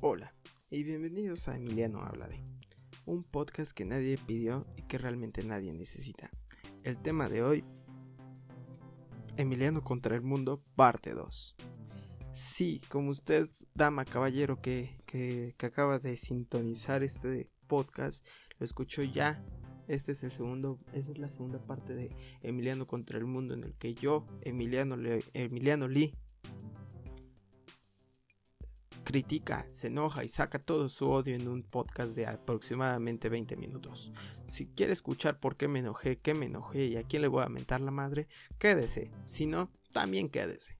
Hola y bienvenidos a Emiliano Habla de, un podcast que nadie pidió y que realmente nadie necesita. El tema de hoy, Emiliano contra el mundo, parte 2. Sí, como usted, dama, caballero, que, que, que acaba de sintonizar este podcast, lo escuchó ya este es el segundo, esta es la segunda parte de Emiliano contra el mundo en el que yo, Emiliano, Emiliano Lee, critica, se enoja y saca todo su odio en un podcast de aproximadamente 20 minutos. Si quiere escuchar por qué me enojé, qué me enojé y a quién le voy a mentar la madre, quédese. Si no, también quédese.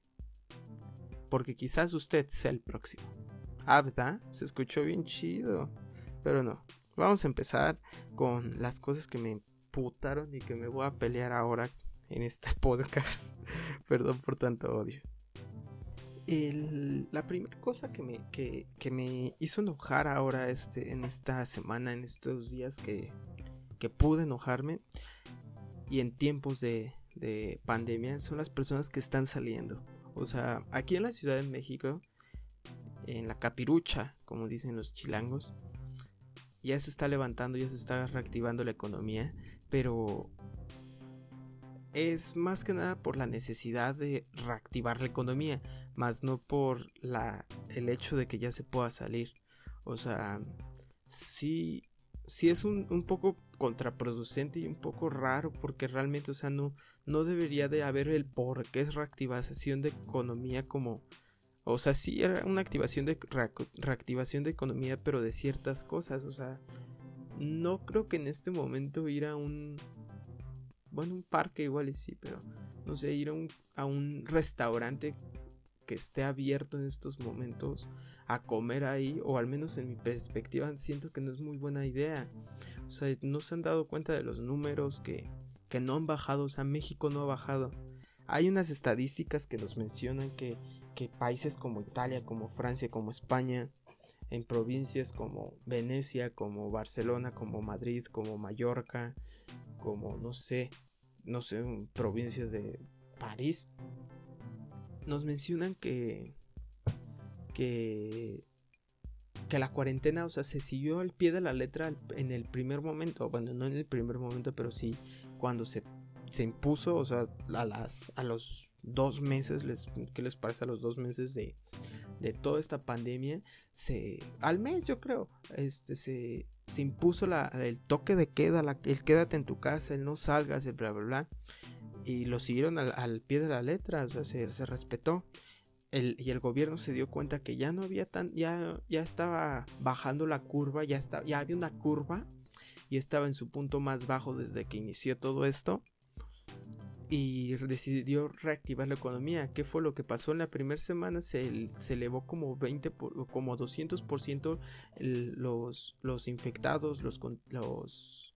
Porque quizás usted sea el próximo. Abda, se escuchó bien chido. Pero no, vamos a empezar con las cosas que me putaron y que me voy a pelear ahora en este podcast. Perdón por tanto odio la primera cosa que me, que, me hizo enojar ahora este, en esta semana, en estos días que, que pude enojarme y en tiempos de, de pandemia son las personas que están saliendo. O sea, aquí en la Ciudad de México, en la capirucha, como dicen los chilangos, ya se está levantando, ya se está reactivando la economía, pero es más que nada por la necesidad de reactivar la economía, más no por la, el hecho de que ya se pueda salir. O sea, sí, sí es un, un poco contraproducente y un poco raro porque realmente, o sea, no, no debería de haber el por qué es reactivación de economía como... O sea, sí era una activación de reactivación de economía, pero de ciertas cosas. O sea, no creo que en este momento ir a un bueno, un parque igual y sí, pero no sé, ir a un, a un restaurante que esté abierto en estos momentos a comer ahí, o al menos en mi perspectiva, siento que no es muy buena idea. O sea, no se han dado cuenta de los números que, que no han bajado, o sea, México no ha bajado. Hay unas estadísticas que nos mencionan que, que países como Italia, como Francia, como España, en provincias como Venecia, como Barcelona, como Madrid, como Mallorca, como no sé, no sé, provincias de París, nos mencionan que que que la cuarentena, o sea, se siguió al pie de la letra en el primer momento, bueno, no en el primer momento, pero sí cuando se, se impuso, o sea, a las a los dos meses, ¿qué les parece a los dos meses de, de toda esta pandemia? Se, al mes yo creo, este, se, se impuso la, el toque de queda, el quédate en tu casa, el no salgas, el bla, bla, bla. Y lo siguieron al, pie de la letra, o sea, se, se respetó. El, y el gobierno se dio cuenta que ya no había tan, ya, ya estaba bajando la curva, ya, está, ya había una curva y estaba en su punto más bajo desde que inició todo esto y decidió reactivar la economía. ¿Qué fue lo que pasó en la primera semana? Se, se elevó como 20 como 200% los, los infectados, los, los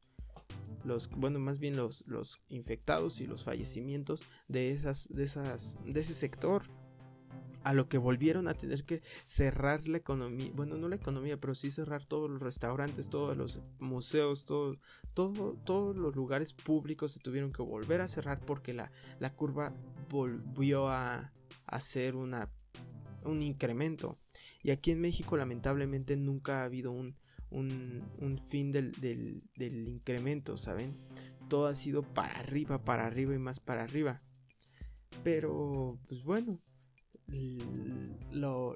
los bueno más bien los, los infectados y los fallecimientos de esas de esas de ese sector a lo que volvieron a tener que cerrar la economía, bueno, no la economía, pero sí cerrar todos los restaurantes, todos los museos, todo, todo, todos los lugares públicos se tuvieron que volver a cerrar porque la, la curva volvió a hacer una, un incremento. Y aquí en México lamentablemente nunca ha habido un, un, un fin del, del, del incremento, ¿saben? Todo ha sido para arriba, para arriba y más para arriba. Pero, pues bueno,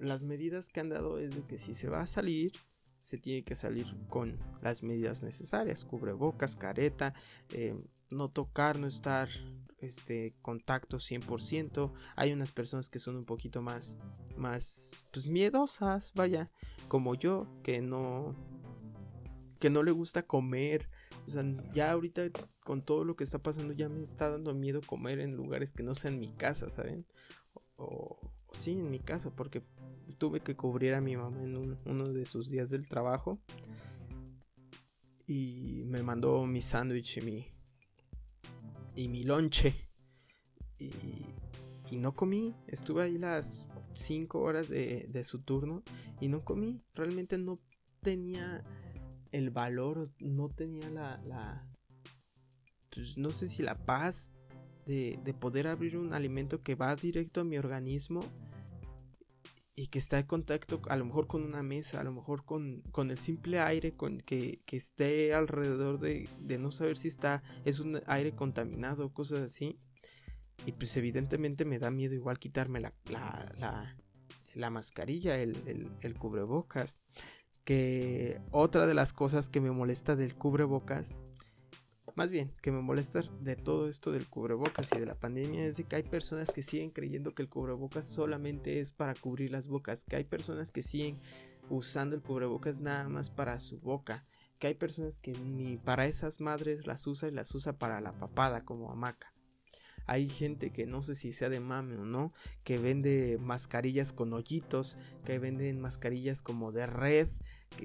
las medidas que han dado es de que si se va a salir, se tiene que salir con las medidas necesarias, cubrebocas, careta, eh, no tocar, no estar este contacto 100%. Hay unas personas que son un poquito más más pues miedosas, vaya, como yo que no que no le gusta comer, o sea, ya ahorita con todo lo que está pasando ya me está dando miedo comer en lugares que no sean mi casa, ¿saben? Sí, en mi casa, porque tuve que cubrir a mi mamá en uno de sus días del trabajo. Y me mandó mi sándwich y mi, y mi lonche. Y, y, no comí. Estuve ahí las 5 horas de, de, su turno y no comí. Realmente no tenía el valor, no tenía la, la pues no sé si la paz de, de poder abrir un alimento que va directo a mi organismo y que está en contacto a lo mejor con una mesa, a lo mejor con, con el simple aire con que, que esté alrededor de, de, no saber si está, es un aire contaminado, cosas así. Y pues evidentemente me da miedo igual quitarme la, la, la, la mascarilla, el, el, el, cubrebocas. Que otra de las cosas que me molesta del cubrebocas más bien, que me molesta de todo esto del cubrebocas y de la pandemia es de que hay personas que siguen creyendo que el cubrebocas solamente es para cubrir las bocas, que hay personas que siguen usando el cubrebocas nada más para su boca, que hay personas que ni para esas madres las usa y las usa para la papada como hamaca. Hay gente que no sé si sea de mame o no, que vende mascarillas con hoyitos, que venden mascarillas como de red,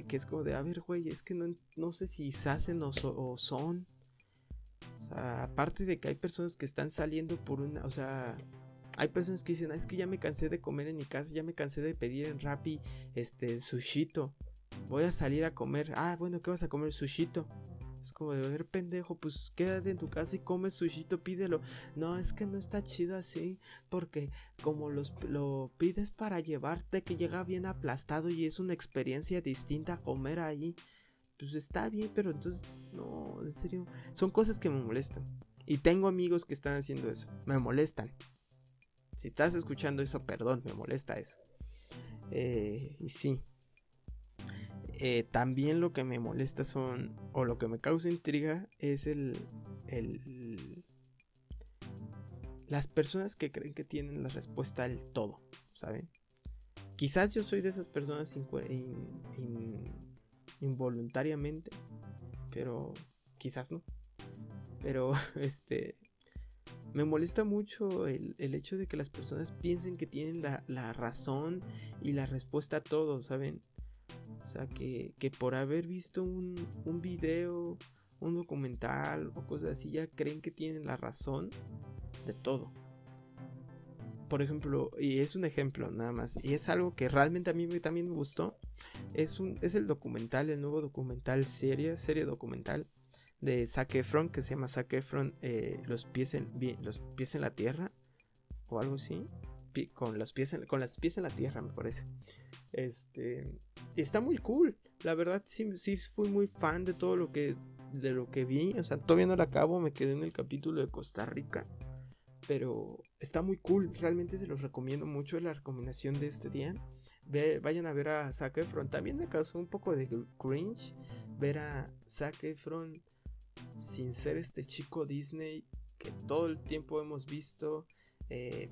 que, es como de, a ver, güey, es que no, no sé si se hacen o, o son. Sea, aparte de que hay personas que están saliendo por una, o sea, hay personas que dicen, es que ya me cansé de comer en mi casa, ya me cansé de pedir en Rappi este sushito. Voy a salir a comer. Ah, bueno, ¿qué vas a comer? Sushito. Es como de ver pendejo, pues quédate en tu casa y come sushito, pídelo. No, es que no está chido así, porque como los, lo pides para llevarte, que llega bien aplastado y es una experiencia distinta comer ahí pues está bien, pero entonces, no, en serio, son cosas que me molestan. Y tengo amigos que están haciendo eso, me molestan. Si estás escuchando eso, perdón, me molesta eso. Eh, y sí. Eh, también lo que me molesta son, o lo que me causa intriga, es el, el las personas que creen que tienen la respuesta al todo, ¿saben? Quizás yo soy de esas personas in, involuntariamente, pero quizás no. Pero este me molesta mucho el, hecho de que las personas piensen que tienen la, razón y la respuesta a todo, ¿saben? O sea, que, que por haber visto un, un video, un documental o cosas así, ya creen que tienen la razón de todo por ejemplo, y es un ejemplo nada más, y es algo que realmente a mí también me gustó, es, un, es el documental, el nuevo documental serie, serie documental de Zac Efron, que se llama Zac Efron, eh, los, pies en, los pies en la tierra, o algo así, con, los pies en, con las pies en la tierra, me parece. Este, está muy cool, la verdad sí, sí fui muy fan de todo lo que, de lo que vi, o sea, todavía no lo acabo, me quedé en el capítulo de Costa Rica pero está muy cool. Realmente se los recomiendo mucho. La recomendación de este día. vayan a ver a Zac Efron. También me causó un poco de cringe ver a Zac Efron sin ser este chico Disney que todo el tiempo hemos visto. Eh,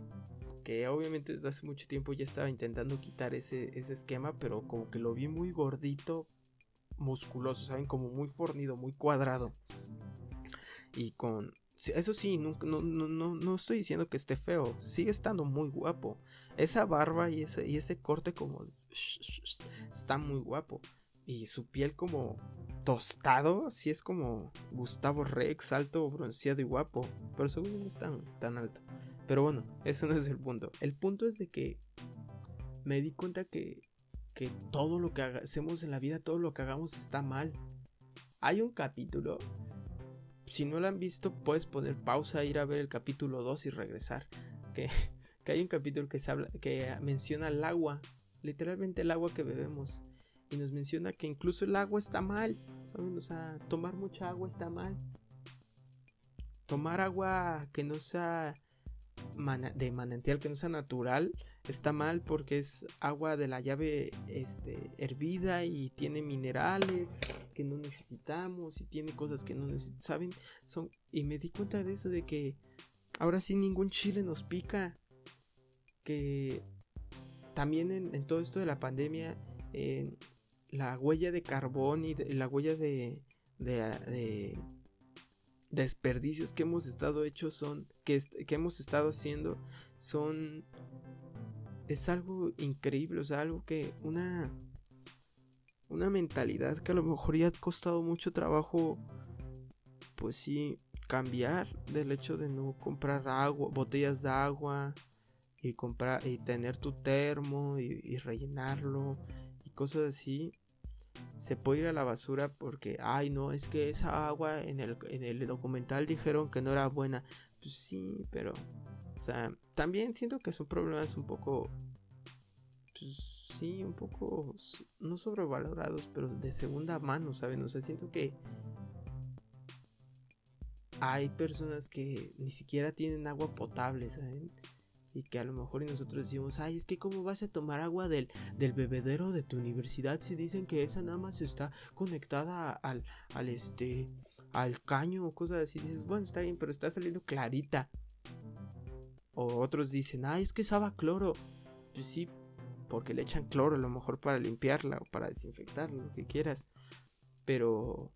que obviamente desde hace mucho tiempo ya estaba intentando quitar ese, ese esquema, pero como que lo vi muy gordito, musculoso, ¿saben? Como muy fornido, muy cuadrado. Y con eso sí, no, no, no, no estoy diciendo que esté feo, sigue estando muy guapo. Esa barba y ese, y ese corte como... Está muy guapo. Y su piel como tostado, sí es como Gustavo Rex, alto, bronceado y guapo. Pero seguro no es tan, tan alto. Pero bueno, eso no es el punto. El punto es de que me di cuenta que, que todo lo que hacemos en la vida, todo lo que hagamos está mal. Hay un capítulo si no lo han visto, puedes poner pausa, ir a ver el capítulo 2 y regresar. Que, que hay un capítulo que, se habla, que menciona el agua, literalmente el agua que bebemos. Y nos menciona que incluso el agua está mal. ¿saben? O sea, tomar mucha agua está mal. Tomar agua que no sea de manantial, que no sea natural, está mal porque es agua de la llave este, hervida y tiene minerales que no necesitamos y tiene cosas que no necesitamos, ¿saben? Son, y me di cuenta de eso, de que ahora sí ningún chile nos pica, que también en, todo esto de la pandemia, la huella de carbón y la huella de, de, desperdicios que hemos estado hechos son, que, que hemos estado haciendo, son es algo increíble, o sea, algo que una una mentalidad que a lo mejor ya ha costado mucho trabajo pues sí cambiar del hecho de no comprar agua, botellas de agua y comprar y tener tu termo y, rellenarlo y cosas así se puede ir a la basura porque ay no es que esa agua en el, en el documental dijeron que no era buena Pues sí, pero. O sea, también siento que son problemas un poco. Pues sí, un poco. No sobrevalorados, pero de segunda mano, ¿saben? O sea, siento que. Hay personas que ni siquiera tienen agua potable, ¿saben? y que a lo mejor y nosotros decimos, ay, es que cómo vas a tomar agua del, del bebedero de tu universidad si dicen que esa nada más está conectada al, al este, al caño o cosas así. Dices, bueno, está bien, pero está saliendo clarita. O otros dicen, ay, es que sabe cloro. Pues sí, porque le echan cloro a lo mejor para limpiarla o para desinfectarla, lo que quieras. Pero,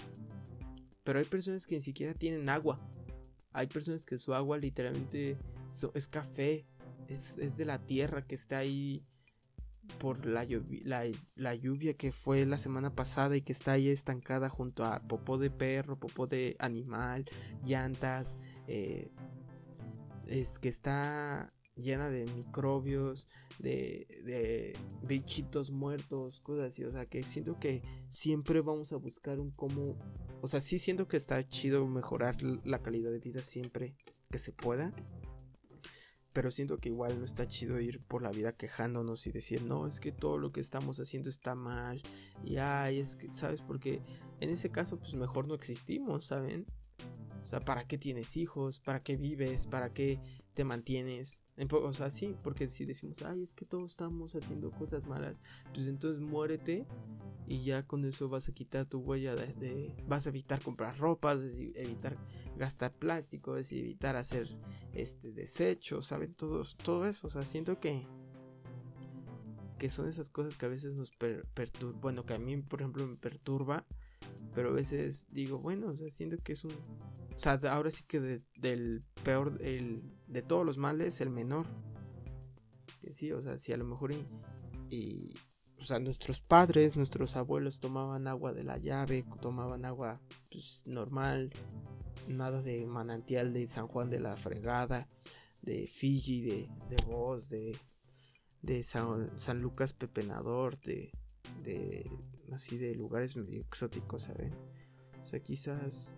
pero hay personas que ni siquiera tienen agua. Hay personas que su agua literalmente es café es, de la tierra que está ahí por la, la, lluvia que fue la semana pasada y que está ahí estancada junto a popó de perro, popó de animal, llantas, eh, es que está llena de microbios, de, de bichitos muertos, cosas así. O sea, que siento que siempre vamos a buscar un cómo. O sea, sí siento que está chido mejorar la calidad de vida siempre que se pueda. Pero siento que igual no está chido ir por la vida quejándonos y decir, no, es que todo lo que estamos haciendo está mal. Y ay, es que, ¿sabes? Porque en ese caso, pues mejor no existimos, ¿saben? O sea, ¿para qué tienes hijos? ¿Para qué vives? ¿Para qué te mantienes? O sea, sí, porque si decimos, ay, es que todos estamos haciendo cosas malas, pues entonces muérete y ya con eso vas a quitar tu huella de, vas a evitar comprar ropa, evitar gastar plástico, es evitar hacer este desechos, saben todos todo eso, o sea, siento que que son esas cosas que a veces nos perturban, bueno, que a mí por ejemplo me perturba, pero a veces digo, bueno, o sea, siento que es un o sea, ahora sí que del peor el, de todos los males el menor. Sí, o sea, si a lo mejor y o sea, nuestros padres, nuestros abuelos tomaban agua de la llave, tomaban agua pues, normal, nada de manantial de San Juan de la Fregada, de Fiji, de, de Voz, de, de San, Lucas Pepenador, de, de así de lugares medio exóticos, ¿saben? O sea, quizás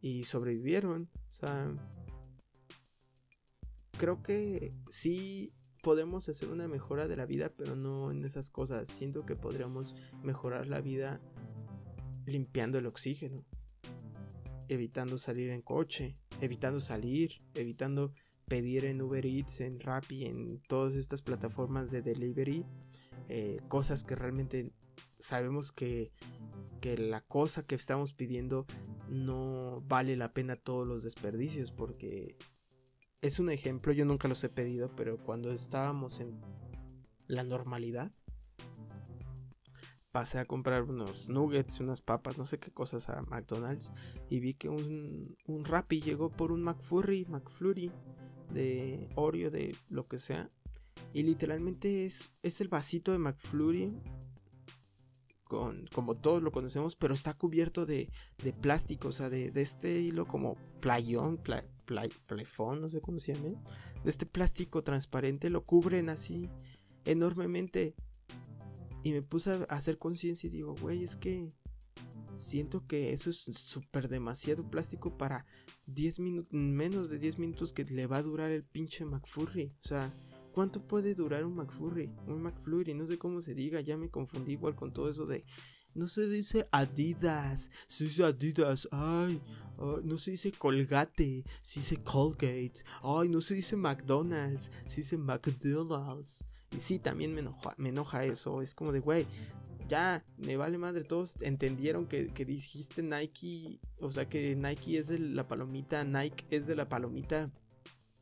y sobrevivieron, o sea, creo que sí podemos hacer una mejora de la vida, pero no en esas cosas. Siento que podríamos mejorar la vida limpiando el oxígeno, evitando salir en coche, evitando salir, evitando pedir en Uber Eats, en Rappi, en todas estas plataformas de delivery, eh, cosas que realmente sabemos que, que la cosa que estamos pidiendo no vale la pena todos los desperdicios porque es un ejemplo, yo nunca los he pedido, pero cuando estábamos en la normalidad, pasé a comprar unos nuggets, unas papas, no sé qué cosas a McDonald's y vi que un, un Rappi llegó por un McFlurry, McFlurry de Oreo, de lo que sea. Y literalmente es, es el vasito de McFlurry como todos lo conocemos, pero está cubierto de, de plástico, o sea, de, este hilo como playón, play, no sé cómo se llama, de este plástico transparente, lo cubren así enormemente. Y me puse a hacer conciencia y digo, güey, es que siento que eso es súper demasiado plástico para 10 minutos, menos de 10 minutos que le va a durar el pinche McFurry. O sea, ¿Cuánto puede durar un McFlurry? Un McFlurry, no sé cómo se diga, ya me confundí igual con todo eso de... No se dice Adidas, se dice Adidas, ay, no se dice Colgate, se dice Colgate, ay, no se dice McDonald's, se dice McDonald's. Y sí, también me enoja, me enoja eso, es como de, güey, ya, me vale madre, todos entendieron que, que, dijiste Nike, o sea que Nike es de la palomita, Nike es de la palomita.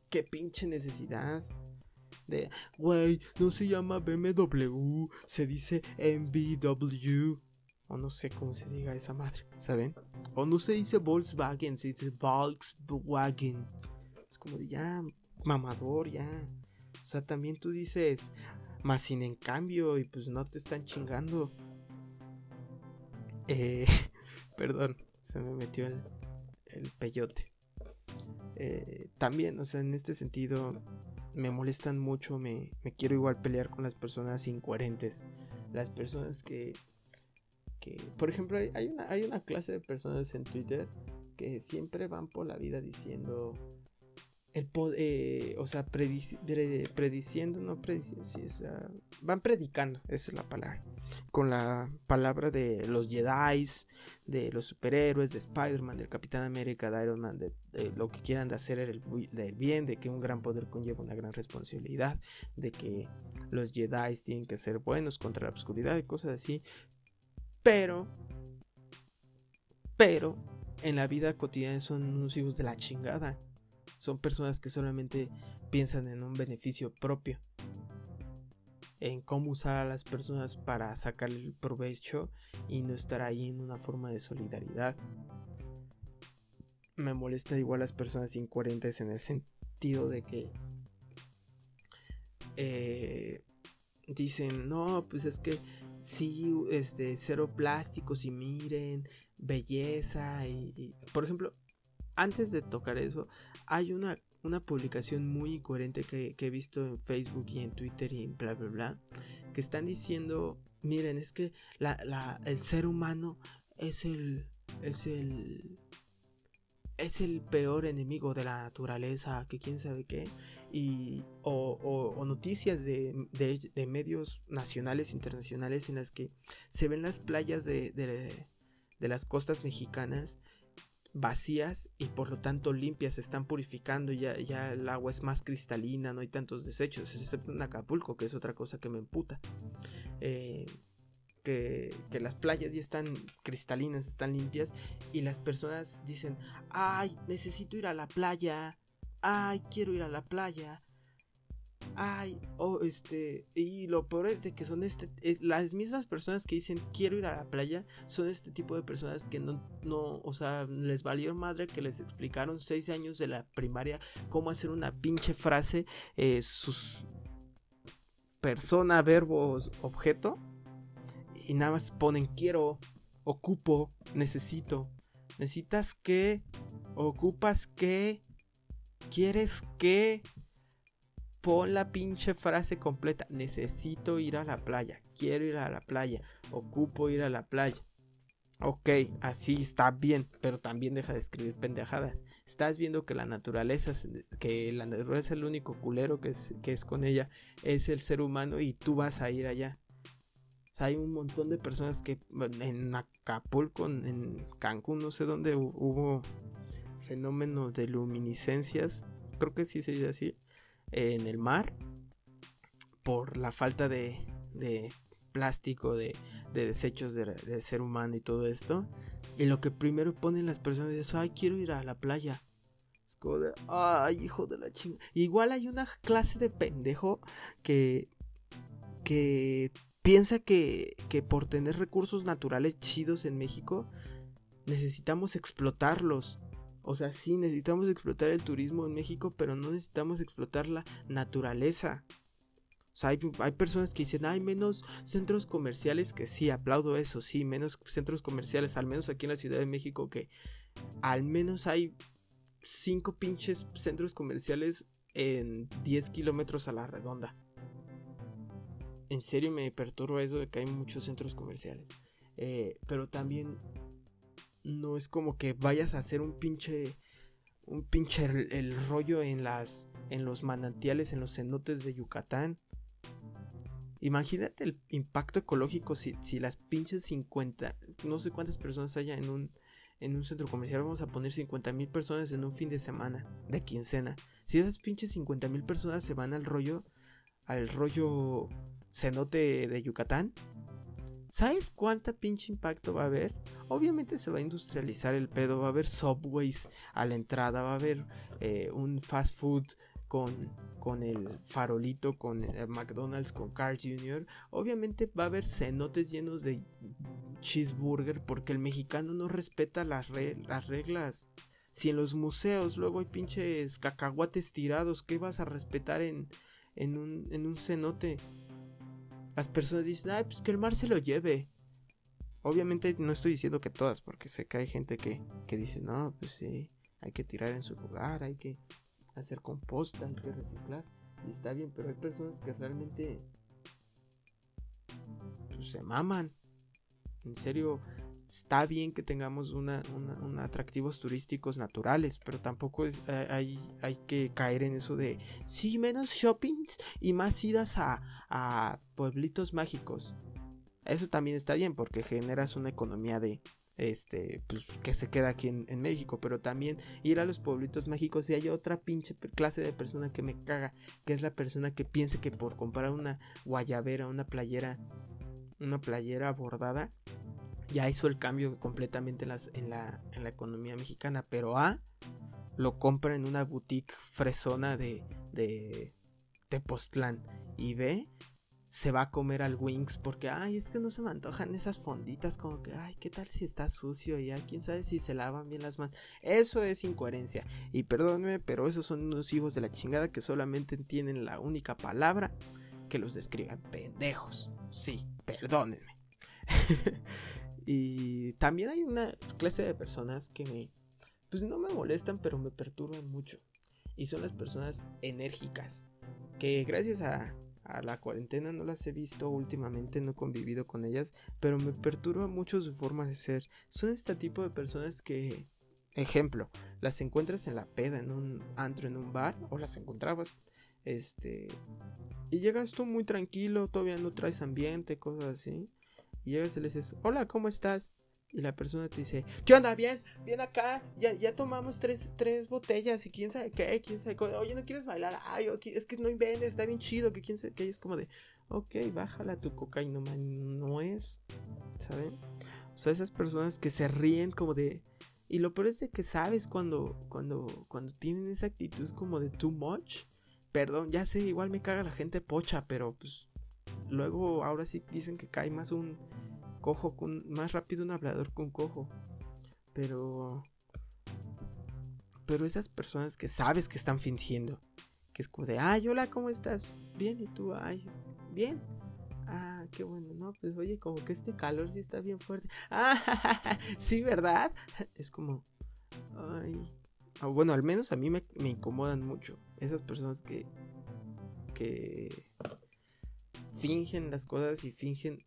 Qué pinche necesidad de, güey, no se llama BMW, se dice MBW. O no sé cómo se diga esa madre, ¿saben? O no se dice Volkswagen, se dice Volkswagen. Es como de ya, mamador, ya. O sea, también tú dices, más sin en cambio, y pues no te están chingando. Eh, perdón, se me metió el, el peyote. Eh, también, o sea, en este sentido, me molestan mucho, me, quiero igual pelear con las personas incoherentes, las personas que, que por ejemplo, hay una, hay una clase de personas en Twitter que siempre van por la vida diciendo, el poder, o sea, prediciendo, no prediciendo, van predicando, esa es la palabra, con la palabra de los Jedi, de los superhéroes, de Spider-Man, del Capitán América, de Iron Man, de, lo que quieran de hacer el, del bien, de que un gran poder conlleva una gran responsabilidad, de que los Jedi tienen que ser buenos contra la oscuridad y cosas así, pero, pero, en la vida cotidiana son unos hijos de la chingada son personas que solamente piensan en un beneficio propio, en cómo usar a las personas para sacar el provecho y no estar ahí en una forma de solidaridad. Me molesta igual las personas incoherentes en el sentido de que eh, dicen, no, pues es que sí, este, cero plásticos y miren, belleza y por ejemplo, antes de tocar eso, hay una, una publicación muy incoherente que, he visto en Facebook y en Twitter y en bla, bla, bla, que están diciendo, miren, es que el ser humano es el, es el, es el peor enemigo de la naturaleza, que quién sabe qué, y, o, noticias de, de, medios nacionales, internacionales, en las que se ven las playas de, de las costas mexicanas vacías y por lo tanto limpias, se están purificando, ya, ya el agua es más cristalina, no hay tantos desechos, excepto en Acapulco, que es otra cosa que me emputa. Eh, que, que, las playas ya están cristalinas, están limpias y las personas dicen, ay, necesito ir a la playa, ay, quiero ir a la playa, ay, oh, este, y lo peor es de que son este, las mismas personas que dicen quiero ir a la playa, son este tipo de personas que no, no, o sea, les valió madre que les explicaron seis años de la primaria cómo hacer una pinche frase, eh, sus persona, verbos, objeto, y nada más ponen quiero, ocupo, necesito, necesitas que, ocupas que, quieres que, Pon la pinche frase completa. Necesito ir a la playa. Quiero ir a la playa. Ocupo ir a la playa. Ok, así está bien, pero también deja de escribir pendejadas. Estás viendo que la naturaleza, que la naturaleza es el único culero que es, que es con ella, es el ser humano y tú vas a ir allá. O sea, hay un montón de personas que en Acapulco, en Cancún, no sé dónde hubo fenómenos de luminiscencias. Creo que sí se dice así en el mar por la falta de, de plástico, de, de desechos de, ser humano y todo esto. Y lo que primero ponen las personas es, ay, quiero ir a la playa. Es como de, ay, hijo de la chinga. Igual hay una clase de pendejo que, que piensa que, que por tener recursos naturales chidos en México, necesitamos explotarlos. O sea, sí, necesitamos explotar el turismo en México, pero no necesitamos explotar la naturaleza. O sea, hay, personas que dicen, hay menos centros comerciales, que sí, aplaudo eso, sí, menos centros comerciales, al menos aquí en la Ciudad de México, que al menos hay cinco pinches centros comerciales en 10 kilómetros a la redonda. En serio me perturba eso de que hay muchos centros comerciales. Eh, pero también no es como que vayas a hacer un pinche un pinche el, rollo en las en los manantiales, en los cenotes de Yucatán. Imagínate el impacto ecológico si, si las pinches 50, no sé cuántas personas haya en un, en un centro comercial, vamos a poner 50 mil personas en un fin de semana, de quincena. Si esas pinches 50 mil personas se van al rollo, al rollo cenote de Yucatán, ¿Sabes cuánta pinche impacto va a haber? Obviamente se va a industrializar el pedo, va a haber subways a la entrada, va a haber eh, un fast food con, con el farolito, con el McDonald's, con Cars Jr. Obviamente va a haber cenotes llenos de cheeseburger porque el mexicano no respeta las, las reglas. Si en los museos luego hay pinches cacahuates tirados, ¿qué vas a respetar en, en un cenote? Las personas dicen, ay, pues que el mar se lo lleve. Obviamente no estoy diciendo que todas, porque sé que hay gente que, que dice, no, pues sí, hay que tirar en su lugar, hay que hacer composta, hay que reciclar. Y está bien, pero hay personas que realmente pues, se maman. En serio, está bien que tengamos una, atractivos turísticos naturales, pero tampoco es, hay, hay, que caer en eso de, sí, menos shopping y más idas a, a pueblitos mágicos. Eso también está bien porque generas una economía de, este, pues, que se queda aquí en, México, pero también ir a los pueblitos mágicos y hay otra pinche clase de persona que me caga, que es la persona que piensa que por comprar una guayabera, una playera, una playera bordada, ya hizo el cambio completamente en, las, en, la, en la economía mexicana, pero A lo compra en una boutique fresona de, de Tepoztlán y B se va a comer al Wings porque, ay, es que no se me antojan esas fonditas como que, ay, ¿qué tal si está sucio? Y quién sabe si se lavan bien las manos. Eso es incoherencia. Y perdónenme, pero esos son unos hijos de la chingada que solamente entienden la única palabra que los describan. Pendejos. Sí, perdónenme. y también hay una clase de personas que pues no me molestan, pero me perturban mucho. Y son las personas enérgicas. Que gracias a la cuarentena no las he visto últimamente, no he convivido con ellas, pero me perturba mucho su forma de ser. Son este tipo de personas que, ejemplo, las encuentras en la peda, en un antro, en un bar, o las encontrabas, este, y llegas tú muy tranquilo, todavía no traes ambiente, cosas así, y llegas y le dices, hola, ¿cómo estás? Y la persona te dice, ¿qué onda? Bien, bien acá, ya, ya tomamos tres, tres botellas y quién sabe qué, quién sabe. Oye, ¿no quieres bailar? Ay, es que no inventes, está bien chido, que quién sabe qué. es como de, ok, bájala tu cocaína, no es, ¿saben? O sea, esas personas que se ríen como de... Y lo peor es que sabes cuando, cuando, cuando tienen esa actitud como de too much. Perdón, ya sé, igual me caga la gente pocha, pero pues luego ahora sí dicen que cae más un cojo con más rápido un hablador con cojo. Pero pero esas personas que sabes que están fingiendo, que es como de, "Ay, hola, ¿cómo estás?" Bien, y tú, "Ay, bien." Ah, qué bueno, no, pues oye, como que este calor sí está bien fuerte. Ah, sí, ¿verdad? Es como, ay, ah, bueno, al menos a mí me incomodan mucho esas personas que, que fingen las cosas y fingen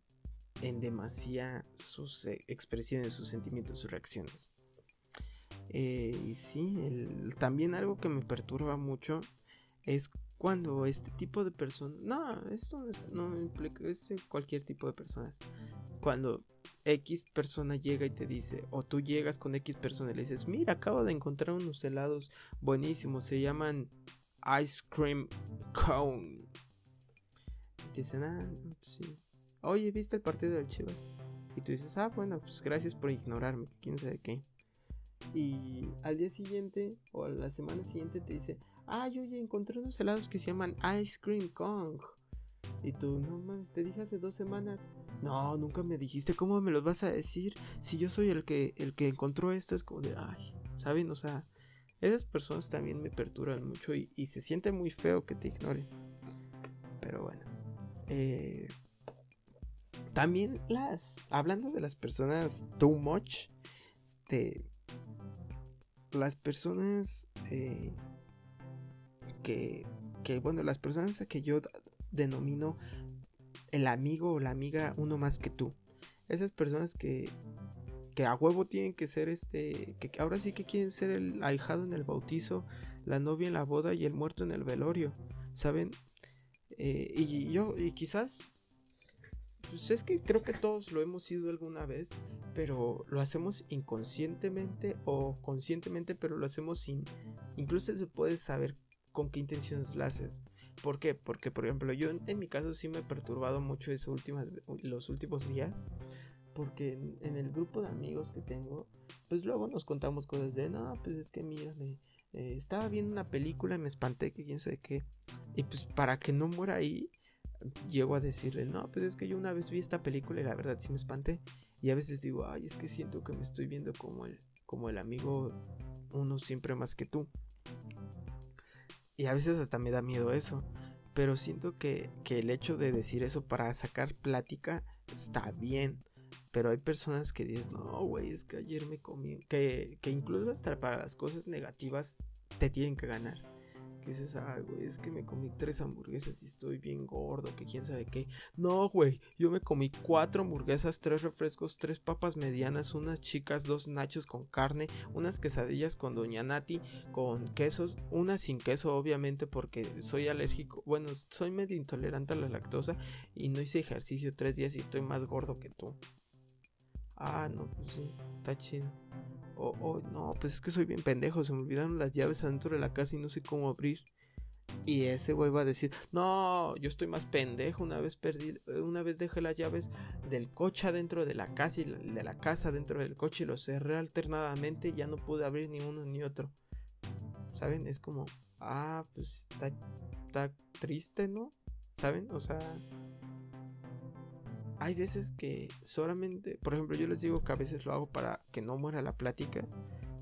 en demasía sus eh, expresiones, sus sentimientos, sus reacciones. Eh, y sí, también algo que me perturba mucho es cuando este tipo de personas, no, esto no implica, es cualquier tipo de personas. Cuando X persona llega y te dice, o tú llegas con X persona y le dices, mira, acabo de encontrar unos helados buenísimos, se llaman Ice Cream Cone. Y te dicen, ah, sí oye, ¿viste el partido del Chivas? Y tú dices, ah, bueno, pues gracias por ignorarme, quién sabe qué. Y al día siguiente o a la semana siguiente te dice, yo ya encontré unos helados que se llaman Ice Cream Kong. Y tú, no mames, te dije hace dos semanas. No, nunca me dijiste, ¿cómo me los vas a decir? Si yo soy el que, el que encontró esto, es como de, ay, ¿saben? O sea, esas personas también me perturban mucho y, y se siente muy feo que te ignoren. Pero bueno, eh, también las. Hablando de las personas too much. Este. Las personas. Eh, que. Que bueno, las personas que yo denomino el amigo o la amiga uno más que tú. Esas personas que. Que a huevo tienen que ser este. Que ahora sí que quieren ser el ahijado en el bautizo, la novia en la boda y el muerto en el velorio. ¿Saben? Eh, y yo, y quizás pues es que creo que todos lo hemos sido alguna vez, pero lo hacemos inconscientemente o conscientemente, pero lo hacemos sin... Incluso se puede saber con qué intenciones lo haces. ¿Por qué? Porque, por ejemplo, yo en, mi caso sí me he perturbado mucho últimas, los últimos días. Porque en, el grupo de amigos que tengo, pues luego nos contamos cosas de, no, pues es que mira, eh, estaba viendo una película y me espanté que quién sabe qué. Y pues para que no muera ahí, llego a decirle, no, pues es que yo una vez vi esta película y la verdad sí me espanté. Y a veces digo, ay, es que siento que me estoy viendo como el, como el amigo uno siempre más que tú. Y a veces hasta me da miedo eso. Pero siento que, que el hecho de decir eso para sacar plática está bien. Pero hay personas que dicen, no, güey, es que ayer me comí. Que, que incluso hasta para las cosas negativas te tienen que ganar. Que dices, ay, güey, es que me comí tres hamburguesas y estoy bien gordo, que quién sabe qué. No, güey, yo me comí cuatro hamburguesas, tres refrescos, tres papas medianas, unas chicas, dos nachos con carne, unas quesadillas con Doña Nati, con quesos, una sin queso, obviamente, porque soy alérgico. Bueno, soy medio intolerante a la lactosa y no hice ejercicio tres días y estoy más gordo que tú. Ah, no, pues sí, está chido. Oh, no, pues es que soy bien pendejo, se me olvidaron las llaves adentro de la casa y no sé cómo abrir. Y ese güey va a decir, no, yo estoy más pendejo, una vez perdí, una vez dejé las llaves del coche adentro de la casa y de la casa dentro del coche y lo cerré alternadamente y ya no pude abrir ni uno ni otro. ¿Saben? Es como, ah, pues está, está triste, ¿no? ¿Saben? O sea, hay veces que solamente, por ejemplo, yo les digo que a veces lo hago para que no muera la plática,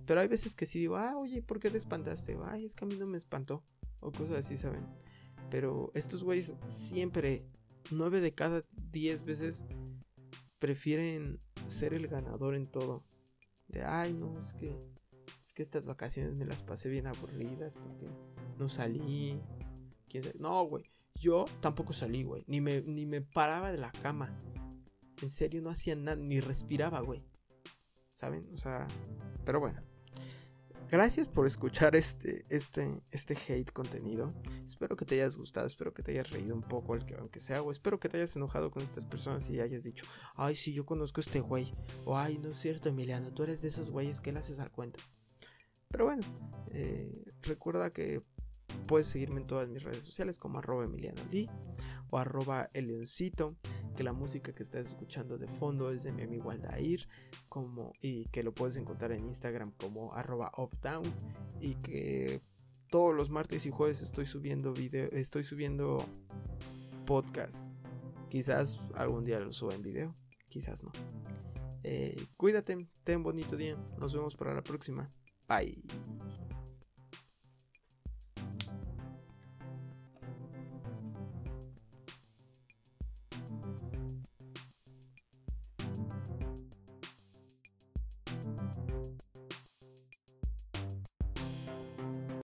pero hay veces que sí digo, ah, oye, ¿por qué te espantaste? Ay, es que a mí no me espantó, o cosas así, ¿saben? Pero estos güeyes siempre, nueve de cada diez veces, prefieren ser el ganador en todo. De, ay, no, es que, es que estas vacaciones me las pasé bien aburridas porque no salí. ¿Quién sabe? No, güey. Yo tampoco salí, güey. Ni me, ni me paraba de la cama. En serio, no hacía nada. Ni respiraba, güey. ¿Saben? O sea. Pero bueno. Gracias por escuchar este, este, este hate contenido. Espero que te hayas gustado, espero que te hayas reído un poco, aunque sea, o espero que te hayas enojado con estas personas y hayas dicho, ay, sí, yo conozco a este güey. O ay, no es cierto, Emiliano, tú eres de esos güeyes que le haces al cuento. Pero bueno, eh, recuerda que Puedes seguirme en todas mis redes sociales como arroba Emiliano Lee o arroba Eleoncito, que la música que estás escuchando de fondo es de mi amigo Aldair, como, y que lo puedes encontrar en Instagram como arroba updown y que todos los martes y jueves estoy subiendo video, estoy subiendo podcast. Quizás algún día lo suba en video, quizás no. Eh, cuídate, ten bonito día. Nos vemos para la próxima. Bye.